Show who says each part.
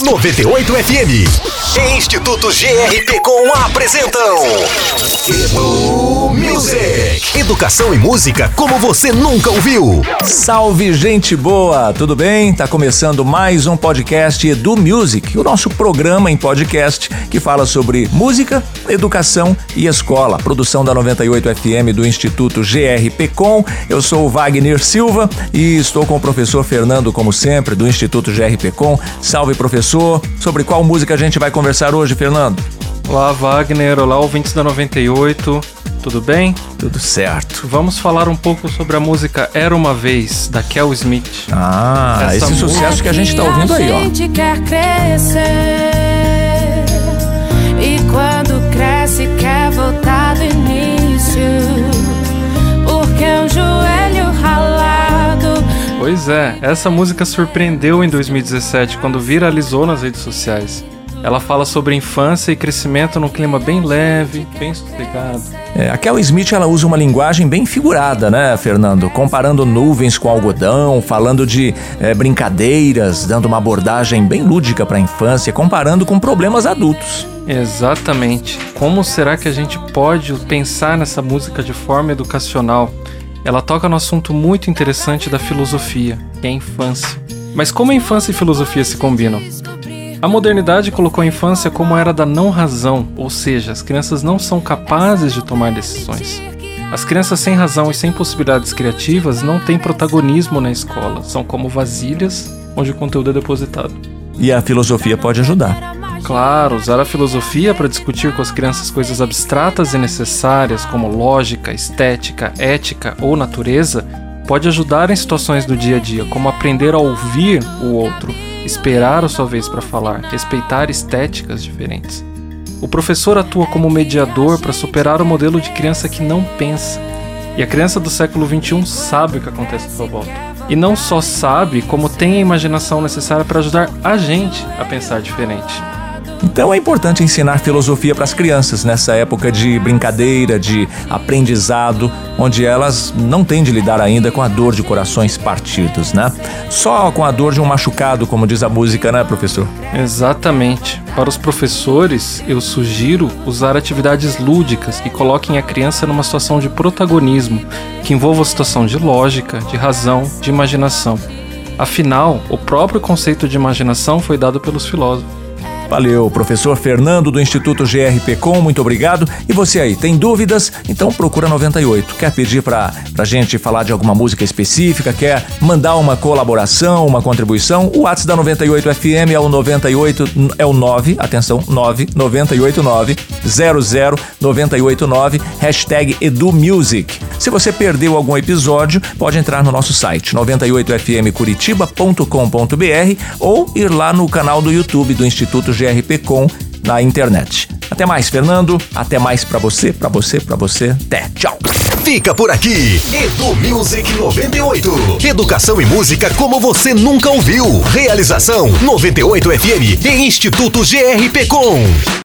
Speaker 1: 98 FM e Instituto GRP com apresentam Edu Music. Educação e música como você nunca ouviu.
Speaker 2: Salve gente boa, tudo bem? Tá começando mais um podcast Edu Music, o nosso programa em podcast que fala sobre música, educação e escola. Produção da 98 FM do Instituto GRP com. Eu sou o Wagner Silva e estou com o professor Fernando, como sempre, do Instituto GRP com. Salve professor. Sobre qual música a gente vai conversar hoje, Fernando?
Speaker 3: Olá, Wagner. Olá, ouvintes da 98. Tudo bem?
Speaker 2: Tudo certo.
Speaker 3: Vamos falar um pouco sobre a música Era Uma Vez, da Kel Smith.
Speaker 2: Ah, Essa esse música... sucesso que a gente tá ouvindo aí, ó. A gente quer crescer
Speaker 3: E quando cresce quer voltar do início Porque um joelho ralado Pois é, essa música surpreendeu em 2017 quando viralizou nas redes sociais. Ela fala sobre infância e crescimento num clima bem leve, bem sossegado.
Speaker 2: É, a Kel Smith ela usa uma linguagem bem figurada, né, Fernando? Comparando nuvens com algodão, falando de é, brincadeiras, dando uma abordagem bem lúdica para a infância, comparando com problemas adultos.
Speaker 3: Exatamente. Como será que a gente pode pensar nessa música de forma educacional? Ela toca no assunto muito interessante da filosofia, que é a infância. Mas como a infância e filosofia se combinam? A modernidade colocou a infância como era da não razão, ou seja, as crianças não são capazes de tomar decisões. As crianças sem razão e sem possibilidades criativas não têm protagonismo na escola, são como vasilhas onde o conteúdo é depositado.
Speaker 2: E a filosofia pode ajudar.
Speaker 3: Claro, usar a filosofia para discutir com as crianças coisas abstratas e necessárias, como lógica, estética, ética ou natureza, pode ajudar em situações do dia a dia, como aprender a ouvir o outro esperar a sua vez para falar, respeitar estéticas diferentes. O professor atua como mediador para superar o modelo de criança que não pensa. E a criança do século XXI sabe o que acontece à sua volta. E não só sabe, como tem a imaginação necessária para ajudar a gente a pensar diferente.
Speaker 2: Então é importante ensinar filosofia para as crianças nessa época de brincadeira, de aprendizado, onde elas não têm de lidar ainda com a dor de corações partidos, né? Só com a dor de um machucado, como diz a música, né, professor?
Speaker 3: Exatamente. Para os professores, eu sugiro usar atividades lúdicas que coloquem a criança numa situação de protagonismo, que envolva a situação de lógica, de razão, de imaginação. Afinal, o próprio conceito de imaginação foi dado pelos filósofos.
Speaker 2: Valeu, professor Fernando do Instituto GRP Com, muito obrigado. E você aí, tem dúvidas? Então procura 98. Quer pedir pra, pra gente falar de alguma música específica? Quer mandar uma colaboração, uma contribuição? O WhatsApp da 98 FM é o 98, é o 9, atenção, 9 989 00 989 hashtag EduMusic. Se você perdeu algum episódio, pode entrar no nosso site 98fmcuritiba.com.br ou ir lá no canal do YouTube do Instituto GRP Com na internet. Até mais, Fernando. Até mais para você, para você, para você. Até. Tchau.
Speaker 1: Fica por aqui. Edu Music 98. Educação e música como você nunca ouviu. Realização 98 FM e Instituto GRP Com.